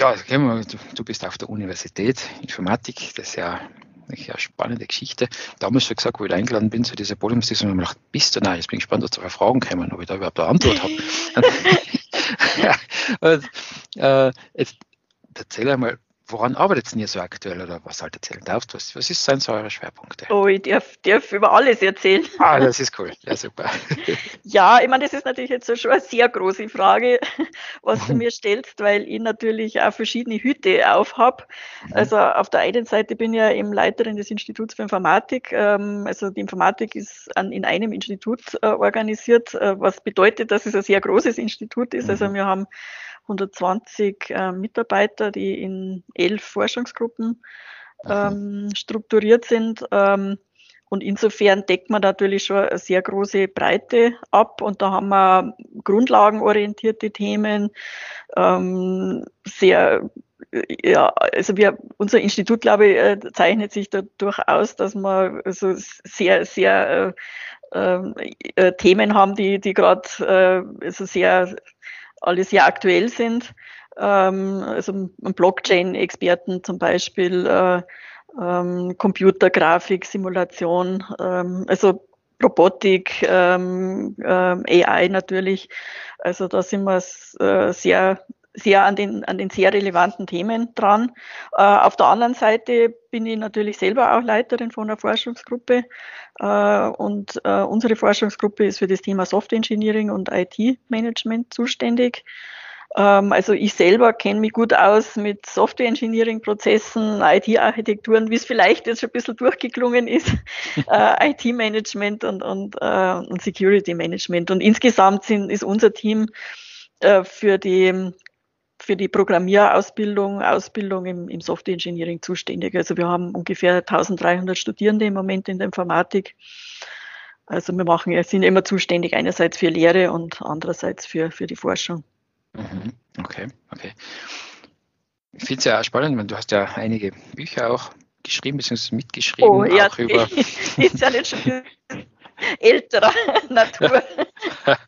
Ja, du bist auf der Universität Informatik, das ist ja eine spannende Geschichte. Damals schon gesagt, wo ich eingeladen bin zu dieser Podiumsdiskussion, habe ich gedacht, bist du? Nein, jetzt bin ich gespannt, was zwei Fragen kommen, ob ich da überhaupt eine Antwort habe. ja, und, äh, jetzt erzähl einmal, Woran arbeitet ihr so aktuell oder was halt erzählen darfst? Was, was ist, sind so eure Schwerpunkte? Oh, ich darf, darf über alles erzählen. Ah, das ist cool. Ja, super. ja, ich meine, das ist natürlich jetzt schon eine sehr große Frage, was du mir stellst, weil ich natürlich auch verschiedene Hüte aufhab. Mhm. Also auf der einen Seite bin ich ja eben Leiterin des Instituts für Informatik. Ähm, also die Informatik ist in einem Institut äh, organisiert, äh, was bedeutet, dass es ein sehr großes Institut ist. Also mhm. wir haben 120 äh, Mitarbeiter, die in elf Forschungsgruppen ähm, strukturiert sind. Ähm, und insofern deckt man natürlich schon eine sehr große Breite ab. Und da haben wir grundlagenorientierte Themen, ähm, sehr ja, also wir, unser Institut, glaube ich, äh, zeichnet sich dadurch aus, dass wir so sehr, sehr äh, äh, äh Themen haben, die, die gerade äh, also sehr alle sehr aktuell sind. Ähm, also Blockchain-Experten zum Beispiel, äh, ähm, Computergrafik, Simulation, ähm, also Robotik, ähm, äh, AI natürlich. Also da sind wir äh, sehr sehr an den, an den sehr relevanten Themen dran. Äh, auf der anderen Seite bin ich natürlich selber auch Leiterin von einer Forschungsgruppe äh, und äh, unsere Forschungsgruppe ist für das Thema Software Engineering und IT-Management zuständig. Ähm, also ich selber kenne mich gut aus mit Software Engineering Prozessen, IT-Architekturen, wie es vielleicht jetzt schon ein bisschen durchgeklungen ist, äh, IT-Management und, und, äh, und Security Management. Und insgesamt sind, ist unser Team äh, für die für die Programmierausbildung, Ausbildung im, im Software Engineering zuständig. Also wir haben ungefähr 1300 Studierende im Moment in der Informatik. Also wir machen, sind immer zuständig einerseits für Lehre und andererseits für, für die Forschung. Mhm. Okay, okay. Ich finde es ja spannend, weil du hast ja einige Bücher auch geschrieben, bzw. mitgeschrieben. Oh, ja, auch über ist ja nicht schon älterer Natur.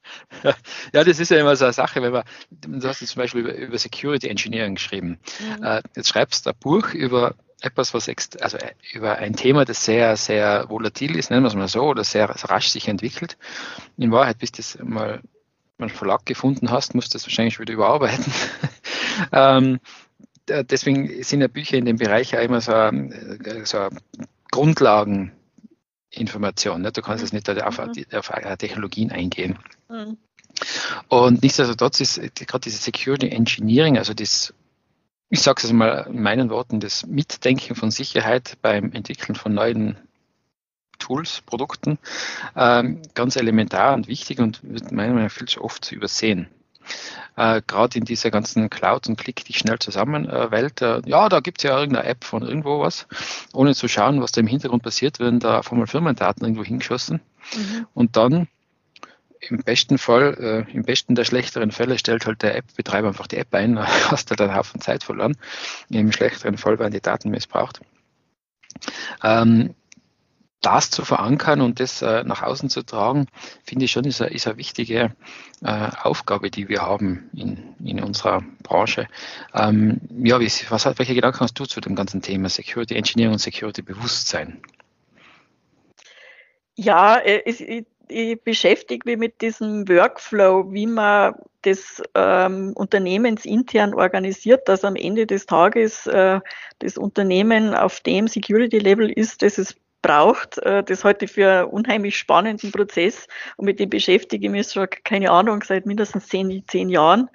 ja, das ist ja immer so eine Sache, wenn man, du hast jetzt zum Beispiel über, über Security Engineering geschrieben. Mhm. Äh, jetzt schreibst du ein Buch über etwas, was also äh, über ein Thema, das sehr, sehr volatil ist, nennen wir es mal so, oder sehr rasch sich entwickelt. In Wahrheit, bis das mal einen Verlag gefunden hast, musst du das wahrscheinlich wieder überarbeiten. ähm, deswegen sind ja Bücher in dem Bereich ja immer so, äh, so Grundlagen Information. Ne? Du kannst jetzt nicht auf, mhm. auf Technologien eingehen. Mhm. Und nichtsdestotrotz ist gerade dieses Security Engineering, also das, ich sage es mal in meinen Worten, das Mitdenken von Sicherheit beim Entwickeln von neuen Tools, Produkten, ähm, ganz elementar und wichtig und wird meiner Meinung nach viel zu oft übersehen äh, gerade in dieser ganzen Cloud- und Klick dich schnell zusammen äh, Welt, äh, ja, da gibt es ja irgendeine App von irgendwo was, ohne zu schauen, was da im Hintergrund passiert, werden da auf einmal Firmendaten irgendwo hingeschossen mhm. und dann im besten Fall, äh, im besten der schlechteren Fälle stellt halt der App-Betreiber einfach die App ein, hast du dann einen Haufen Zeit verloren. Im schlechteren Fall werden die Daten missbraucht. Ähm, das zu verankern und das äh, nach außen zu tragen, finde ich schon, ist eine, ist eine wichtige äh, Aufgabe, die wir haben in, in unserer Branche. Ähm, ja, wie, was, welche Gedanken hast du zu dem ganzen Thema Security Engineering und Security Bewusstsein? Ja, äh, ich, ich, ich beschäftige mich mit diesem Workflow, wie man das ähm, unternehmensintern organisiert, dass am Ende des Tages äh, das Unternehmen auf dem Security-Level ist, das es braucht. Äh, das ich für einen unheimlich spannenden Prozess und mit dem beschäftige ich mich schon, keine Ahnung, seit mindestens zehn, zehn Jahren.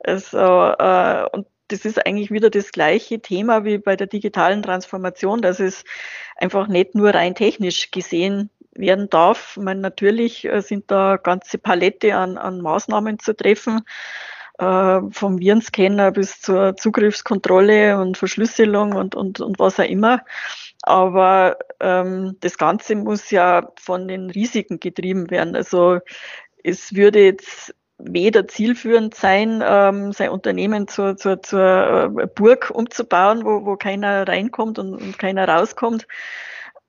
Also, äh, und das ist eigentlich wieder das gleiche Thema wie bei der digitalen Transformation, dass es einfach nicht nur rein technisch gesehen werden darf. Ich meine, natürlich äh, sind da ganze Palette an, an Maßnahmen zu treffen. äh, vom Virenscanner bis zur Zugriffskontrolle und Verschlüsselung und, und, und was auch immer. Aber ähm, das Ganze muss ja von den Risiken getrieben werden. Also es würde jetzt weder zielführend sein, ähm, sein Unternehmen zur, zur, zur äh, Burg umzubauen, wo, wo keiner reinkommt und, und keiner rauskommt.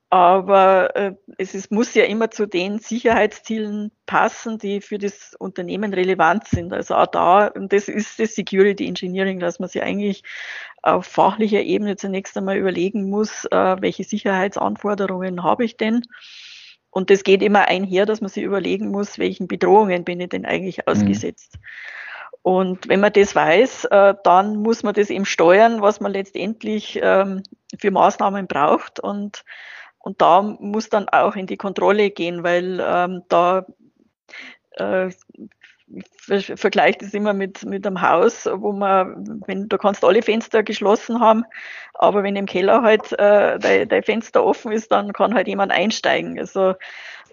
Aber äh, es ist, muss ja immer zu den Sicherheitszielen passen, die für das Unternehmen relevant sind. Also auch da, und das ist das Security Engineering, dass man sich eigentlich auf fachlicher Ebene zunächst einmal überlegen muss, äh, welche Sicherheitsanforderungen habe ich denn? Und das geht immer einher, dass man sich überlegen muss, welchen Bedrohungen bin ich denn eigentlich mhm. ausgesetzt. Mhm. Und wenn man das weiß, äh, dann muss man das eben steuern, was man letztendlich ähm, für Maßnahmen braucht. Und und da muss dann auch in die Kontrolle gehen, weil ähm, da äh, vergleicht es immer mit, mit einem Haus, wo man, wenn du kannst alle Fenster geschlossen haben, aber wenn im Keller halt äh, dein, dein Fenster offen ist, dann kann halt jemand einsteigen. Also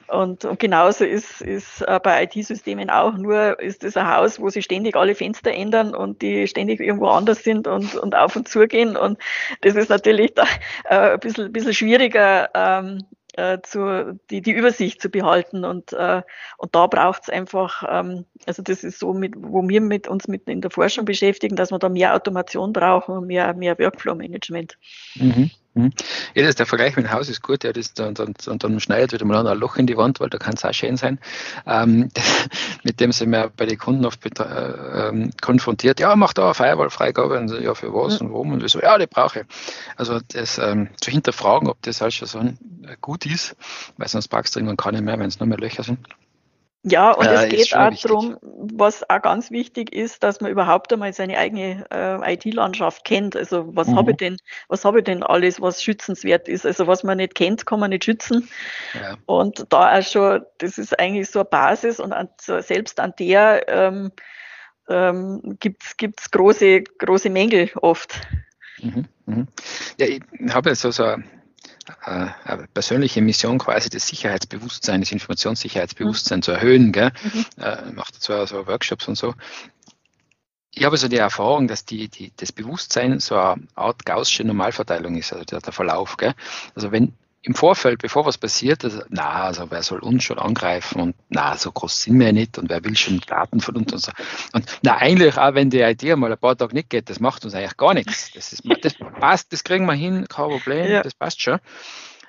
und, und genauso ist, ist äh, bei IT-Systemen auch, nur ist es ein Haus, wo sich ständig alle Fenster ändern und die ständig irgendwo anders sind und, und auf und zu gehen. Und das ist natürlich da, äh, ein bisschen, bisschen schwieriger, ähm, äh, zu, die, die Übersicht zu behalten. Und, äh, und da braucht es einfach, ähm, also das ist so, mit, wo wir mit uns mit in der Forschung beschäftigen, dass wir da mehr Automation brauchen und mehr, mehr Workflow-Management. Mhm. Mhm. Ja, das, der Vergleich mit dem Haus ist gut, ja, das, und, und, und dann schneidet wieder mal ein Loch in die Wand, weil da kann es auch schön sein. Ähm, mit dem sind wir bei den Kunden oft äh, ähm, konfrontiert. Ja, mach da eine Firewall-Freigabe. Und so, ja, für was mhm. und warum? Und wir so, ja, die brauche ich. Also das ähm, zu hinterfragen, ob das halt schon so ein, äh, gut ist, weil sonst packst du irgendwann gar nicht mehr, wenn es nur mehr Löcher sind. Ja, und äh, es geht auch darum, was auch ganz wichtig ist, dass man überhaupt einmal seine eigene äh, IT-Landschaft kennt. Also was mhm. habe ich denn, was habe ich denn alles, was schützenswert ist? Also was man nicht kennt, kann man nicht schützen. Ja. Und da auch schon, das ist eigentlich so eine Basis und an, selbst an der ähm, ähm, gibt's gibt's große, große Mängel oft. Mhm. Mhm. Ja, ich habe so, so äh, persönliche Mission quasi das Sicherheitsbewusstsein, das Informationssicherheitsbewusstsein mhm. zu erhöhen. Gell? Mhm. Äh, macht zwar so Workshops und so. Ich habe so die Erfahrung, dass die, die, das Bewusstsein so eine Art gaußsche Normalverteilung ist, also der, der Verlauf. Gell? Also wenn im Vorfeld, bevor was passiert, also, na, also wer soll uns schon angreifen und na, so groß sind wir ja nicht und wer will schon Daten von uns und so. Und na, eigentlich auch wenn die Idee mal ein paar Tage nicht geht, das macht uns eigentlich gar nichts. Das, ist, das passt, das kriegen wir hin, kein Problem, ja. das passt schon.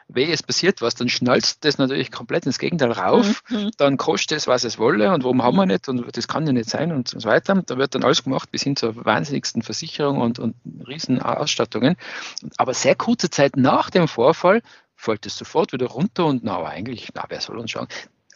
Wehe, es passiert was, dann schnalzt das natürlich komplett ins Gegenteil rauf, mhm. dann kostet es, was es wolle und warum haben wir nicht und das kann ja nicht sein und so weiter. Da wird dann alles gemacht bis hin zur wahnsinnigsten Versicherung und, und riesen Ausstattungen. Aber sehr kurze Zeit nach dem Vorfall fällt es sofort wieder runter und na, aber eigentlich, na, wer soll uns schauen?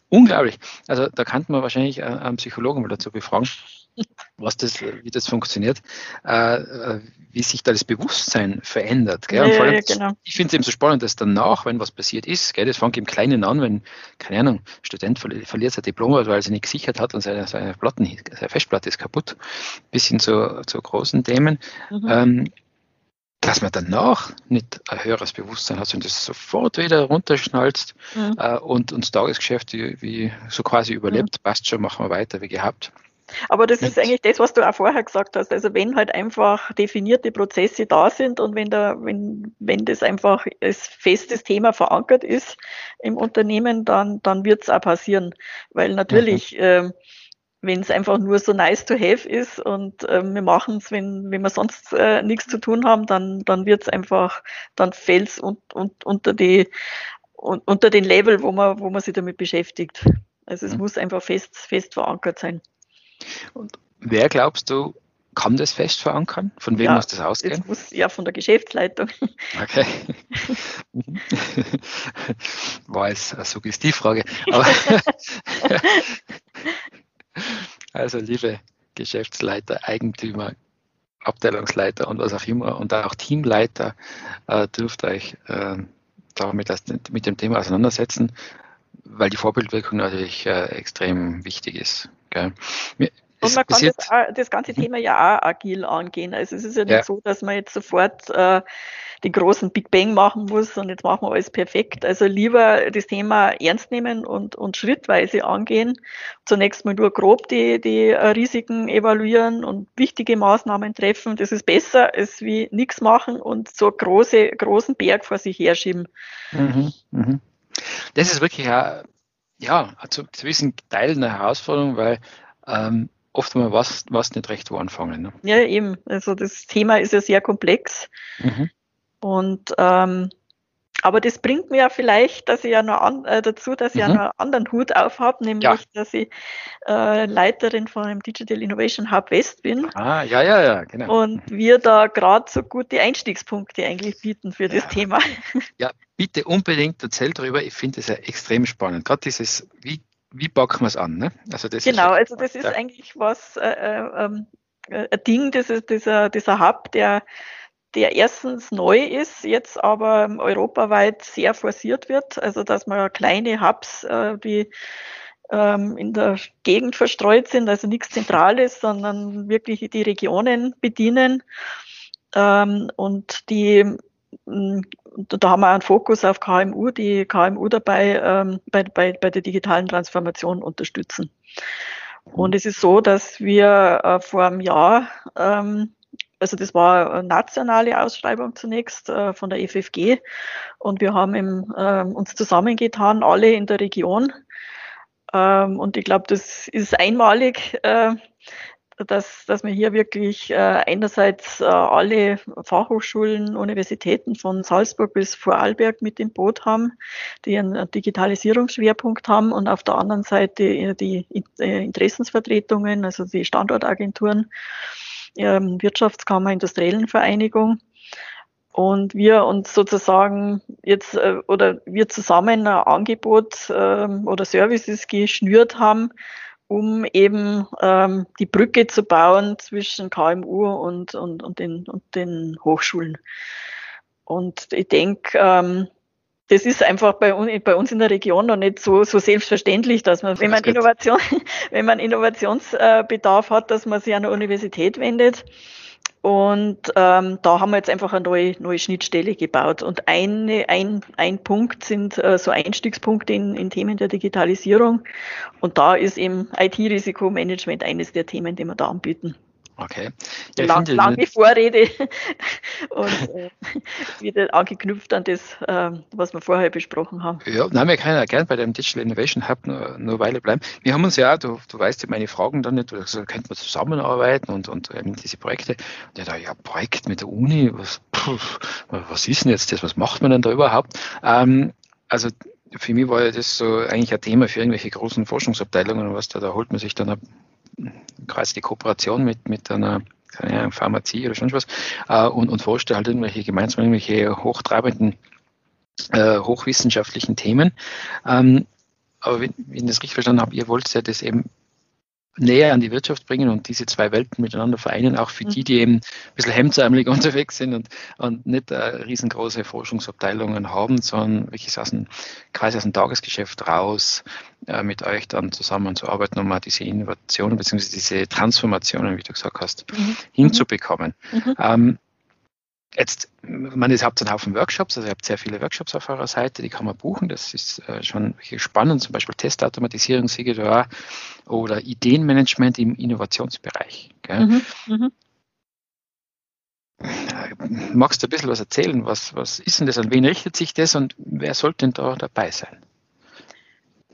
Unglaublich. Also da kann man wahrscheinlich einen Psychologen mal dazu befragen, was das, wie das funktioniert, äh, äh, wie sich da das Bewusstsein verändert. Gell? Und vor allem, ja, genau. Ich finde es eben so spannend, dass danach, wenn was passiert ist, gell, das fängt im Kleinen an, wenn, keine Ahnung, Student verliert sein Diplom, weil er sie nicht gesichert hat und seine, seine, Platten, seine Festplatte ist kaputt, bis hin zu, zu großen Themen. Mhm. Ähm, dass man danach nicht ein höheres Bewusstsein hat, sondern das sofort wieder runterschnalzt mhm. äh, und uns Tagesgeschäft wie, wie, so quasi überlebt, mhm. passt schon, machen wir weiter wie gehabt. Aber das ist eigentlich das, was du auch vorher gesagt hast. Also wenn halt einfach definierte Prozesse da sind und wenn da, wenn, wenn das einfach als festes Thema verankert ist im Unternehmen, dann, dann wird es auch passieren. Weil natürlich, mhm. ähm, wenn es einfach nur so nice to have ist und äh, wir machen es, wenn, wenn wir sonst äh, nichts zu tun haben, dann, dann wird es einfach, dann fällt es un, un, unter, die, un, unter den Level, wo man, wo man sich damit beschäftigt. Also es mhm. muss einfach fest, fest verankert sein. Und wer glaubst du, kann das fest verankern? Von wem ja, muss das ausgehen? Muss ja von der Geschäftsleitung. Okay. War jetzt eine Suggestivfrage. Aber Also liebe Geschäftsleiter, Eigentümer, Abteilungsleiter und was auch immer und auch Teamleiter äh, dürft euch äh, damit mit dem Thema auseinandersetzen, weil die Vorbildwirkung natürlich äh, extrem wichtig ist. Gell? Und man kann das, das, ganze mhm. Thema ja auch agil angehen. Also es ist ja nicht ja. so, dass man jetzt sofort äh, den großen Big Bang machen muss und jetzt machen wir alles perfekt. Also lieber das Thema ernst nehmen und, und schrittweise angehen. Zunächst mal nur grob die, die Risiken evaluieren und wichtige Maßnahmen treffen. Das ist besser, als wie nichts machen und so große, großen Berg vor sich herschieben. Mhm, mh. Das ist wirklich ja, ja also zu gewissen Teilen eine Herausforderung, weil ähm, oft mal was, was nicht recht wo anfangen. Ne? Ja, eben. Also das Thema ist ja sehr komplex. Mhm. Und ähm, aber das bringt mir ja vielleicht, dass ich ja noch an, äh, dazu, dass ich mhm. ja noch einen anderen Hut auf habe, nämlich, ja. dass ich äh, Leiterin von einem Digital Innovation Hub West bin. Ah, ja, ja, ja, genau. Und mhm. wir da gerade so gute Einstiegspunkte eigentlich bieten für das Thema. Ja, bitte unbedingt erzählt darüber. Ich finde es ja extrem spannend. Gerade dieses, wie, wie packen wir es an? Ne? Also das genau, ist, also das ist ja. eigentlich was, äh, äh, ähm, äh, ein Ding, das ist dieser, dieser Hub, der der erstens neu ist, jetzt aber europaweit sehr forciert wird. Also dass man kleine Hubs, äh, die ähm, in der Gegend verstreut sind, also nichts Zentrales, sondern wirklich die Regionen bedienen. Ähm, und die da haben wir einen Fokus auf KMU, die KMU dabei ähm, bei, bei, bei der digitalen Transformation unterstützen. Und es ist so, dass wir äh, vor einem Jahr ähm, also das war eine nationale Ausschreibung zunächst äh, von der FFG und wir haben im, äh, uns zusammengetan, alle in der Region. Ähm, und ich glaube, das ist einmalig, äh, dass, dass wir hier wirklich äh, einerseits äh, alle Fachhochschulen, Universitäten von Salzburg bis Vorarlberg mit im Boot haben, die einen Digitalisierungsschwerpunkt haben und auf der anderen Seite die, die Interessensvertretungen, also die Standortagenturen ähm, Wirtschaftskammer Industriellen Vereinigung. Und wir uns sozusagen jetzt äh, oder wir zusammen ein Angebot äh, oder Services geschnürt haben, um eben ähm, die Brücke zu bauen zwischen KMU und, und, und, den, und den Hochschulen. Und ich denke, ähm, das ist einfach bei, bei, uns in der Region noch nicht so, so selbstverständlich, dass man, wenn man Innovation, wenn man Innovationsbedarf hat, dass man sich an eine Universität wendet. Und ähm, da haben wir jetzt einfach eine neue, neue Schnittstelle gebaut. Und eine, ein, ein Punkt sind äh, so Einstiegspunkte in, in Themen der Digitalisierung. Und da ist eben IT-Risikomanagement eines der Themen, die wir da anbieten. Okay. Ja, Lang, finde, lange Vorrede und äh, wieder angeknüpft an das, äh, was wir vorher besprochen haben. Ja, nein, wir können ja gerne bei dem Digital Innovation Hub nur, nur eine Weile bleiben. Wir haben uns ja, du, du weißt ja meine Fragen dann nicht, also könnten wir zusammenarbeiten und, und eben diese Projekte. Und ja, da, ja, Projekt mit der Uni, was, pff, was ist denn jetzt das, was macht man denn da überhaupt? Ähm, also für mich war ja das so eigentlich ein Thema für irgendwelche großen Forschungsabteilungen und was da, da holt man sich dann quasi die Kooperation mit, mit einer keine Pharmazie oder sonst was äh, und, und forschte halt irgendwelche gemeinsam irgendwelche hochtreibenden, äh, hochwissenschaftlichen Themen. Ähm, aber wenn, wenn ich das richtig verstanden habe, ihr wollt ja das eben näher an die Wirtschaft bringen und diese zwei Welten miteinander vereinen, auch für die, die eben ein bisschen hemdsärmelig unterwegs sind und, und nicht äh, riesengroße Forschungsabteilungen haben, sondern wirklich aus dem, quasi aus dem Tagesgeschäft raus äh, mit euch dann zusammenzuarbeiten, um mal diese Innovationen bzw. diese Transformationen, wie du gesagt hast, mhm. hinzubekommen. Mhm. Ähm, Jetzt, man ist habt einen Haufen Workshops, also ihr habt sehr viele Workshops auf eurer Seite, die kann man buchen. Das ist äh, schon spannend, zum Beispiel Testautomatisierung, CGDA oder Ideenmanagement im Innovationsbereich. Mhm, mh. Äh, magst du ein bisschen was erzählen? Was, was ist denn das? An wen richtet sich das und wer sollte denn da dabei sein?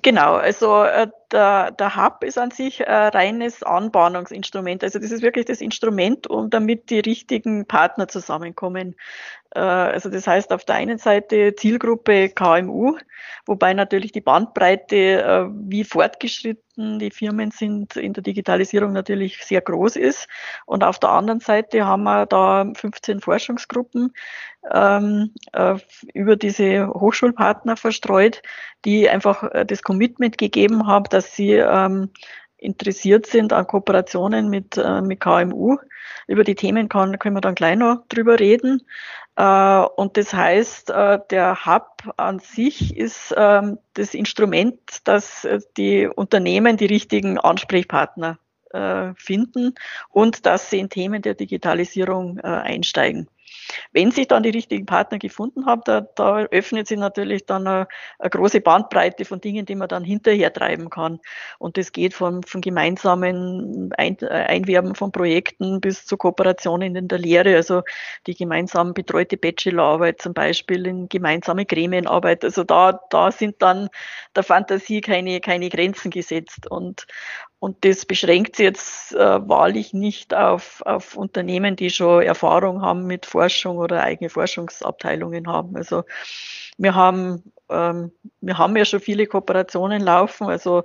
Genau, also äh, der, der Hub ist an sich ein reines Anbahnungsinstrument. Also das ist wirklich das Instrument, um damit die richtigen Partner zusammenkommen. Äh, also das heißt auf der einen Seite Zielgruppe KMU, wobei natürlich die Bandbreite, äh, wie fortgeschritten die Firmen sind in der Digitalisierung natürlich sehr groß ist. Und auf der anderen Seite haben wir da 15 Forschungsgruppen ähm, äh, über diese Hochschulpartner verstreut, die einfach das Commitment gegeben haben, dass sie ähm, interessiert sind an Kooperationen mit, äh, mit KMU. Über die Themen kann, können wir dann gleich noch drüber reden. Äh, und das heißt, äh, der Hub an sich ist ähm, das Instrument, dass die Unternehmen die richtigen Ansprechpartner finden und dass sie in Themen der Digitalisierung einsteigen. Wenn sich dann die richtigen Partner gefunden haben, da, da öffnet sich natürlich dann eine, eine, große Bandbreite von Dingen, die man dann hinterher treiben kann. Und das geht von, von gemeinsamen Ein, Einwerben von Projekten bis zu Kooperationen in der Lehre, also die gemeinsam betreute Bachelorarbeit zum Beispiel, in gemeinsame Gremienarbeit. Also da, da sind dann der Fantasie keine, keine Grenzen gesetzt. Und, und das beschränkt sich jetzt äh, wahrlich nicht auf, auf Unternehmen, die schon Erfahrung haben mit Forschung oder eigene Forschungsabteilungen haben. Also wir haben, ähm, wir haben ja schon viele Kooperationen laufen. Also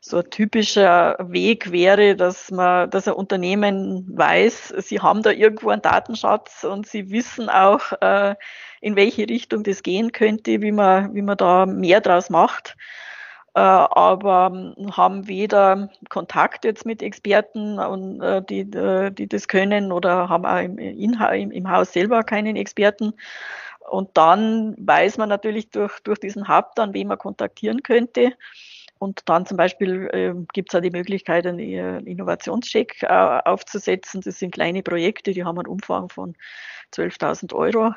so ein typischer Weg wäre, dass man, dass ein Unternehmen weiß, sie haben da irgendwo einen Datenschatz und sie wissen auch, äh, in welche Richtung das gehen könnte, wie man, wie man da mehr draus macht. Äh, aber ähm, haben weder Kontakt jetzt mit Experten, und, äh, die, äh, die das können oder haben auch im, im, im Haus selber keinen Experten. Und dann weiß man natürlich durch, durch diesen Hub dann, wen man kontaktieren könnte. Und dann zum Beispiel äh, gibt es auch die Möglichkeit, einen Innovationscheck äh, aufzusetzen. Das sind kleine Projekte, die haben einen Umfang von 12.000 Euro.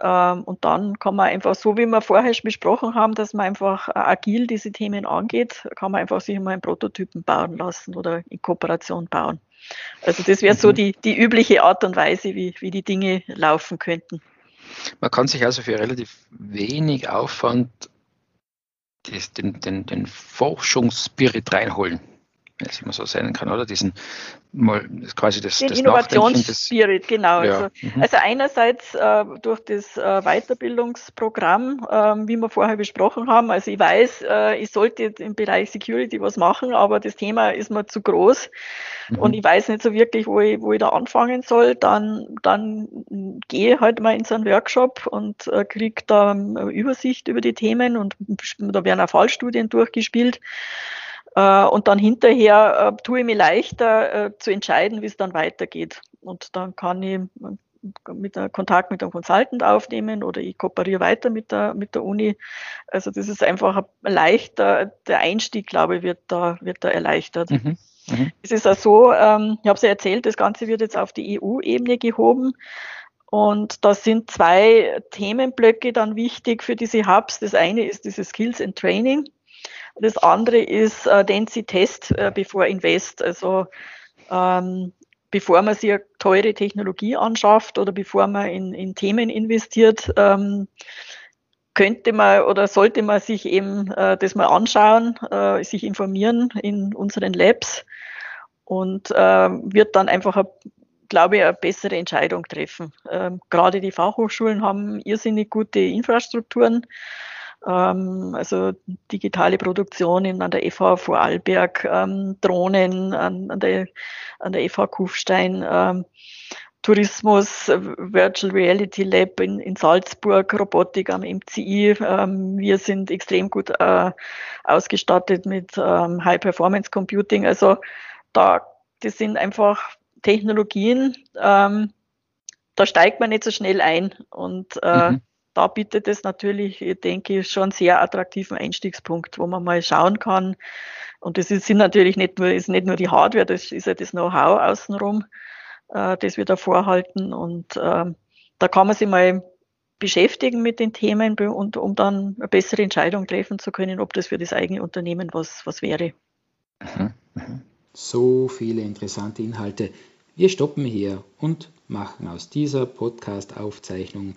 Ähm, und dann kann man einfach, so wie wir vorher schon besprochen haben, dass man einfach agil diese Themen angeht, kann man einfach sich mal einen Prototypen bauen lassen oder in Kooperation bauen. Also das wäre so mhm. die, die übliche Art und Weise, wie, wie die Dinge laufen könnten. Man kann sich also für relativ wenig Aufwand den, den, den Forschungsspirit reinholen wenn es immer so sein kann, oder? Diesen mal quasi das, Den das Innovationsspirit, genau. Ja. Also, mhm. also, einerseits äh, durch das äh, Weiterbildungsprogramm, äh, wie wir vorher besprochen haben. Also ich weiß, äh, ich sollte im Bereich Security was machen, aber das Thema ist mir zu groß mhm. und ich weiß nicht so wirklich, wo ich, wo ich da anfangen soll. Dann, dann gehe halt mal in so einen Workshop und äh, kriege da eine Übersicht über die Themen und da werden auch Fallstudien durchgespielt. Äh, und dann hinterher äh, tue ich mir leichter äh, zu entscheiden, wie es dann weitergeht. Und dann kann ich mit der Kontakt mit einem Consultant aufnehmen oder ich kooperiere weiter mit der, mit der Uni. Also das ist einfach leichter, der Einstieg, glaube ich, wird da, wird da erleichtert. Mhm. Mhm. Es ist auch so, ähm, ich habe es ja erzählt, das Ganze wird jetzt auf die EU-Ebene gehoben. Und da sind zwei Themenblöcke dann wichtig für diese Hubs. Das eine ist dieses Skills and Training. Das andere ist äh, Densi Test äh, bevor Invest. Also ähm, bevor man sich eine teure Technologie anschafft oder bevor man in, in Themen investiert, ähm, könnte man oder sollte man sich eben äh, das mal anschauen, äh, sich informieren in unseren Labs und äh, wird dann einfach, glaube ich, eine bessere Entscheidung treffen. Ähm, gerade die Fachhochschulen haben irrsinnig gute Infrastrukturen ähm, also digitale Produktion an der FH Vorarlberg, ähm, Drohnen an, an, der, an der FH Kufstein, ähm, Tourismus, Virtual Reality Lab in, in Salzburg, Robotik am MCI. Ähm, wir sind extrem gut äh, ausgestattet mit ähm, High Performance Computing. Also da, das sind einfach Technologien, ähm, da steigt man nicht so schnell ein. Und äh, mhm da bietet es natürlich, denke ich, schon sehr attraktiven Einstiegspunkt, wo man mal schauen kann. Und das ist, sind natürlich nicht nur, ist nicht nur die Hardware, das ist ja das Know-how außenrum, äh, das wir da vorhalten. Und äh, da kann man sich mal beschäftigen mit den Themen und um dann eine bessere Entscheidung treffen zu können, ob das für das eigene Unternehmen was, was wäre. Mhm, mhm. So viele interessante Inhalte. Wir stoppen hier und machen aus dieser Podcast-Aufzeichnung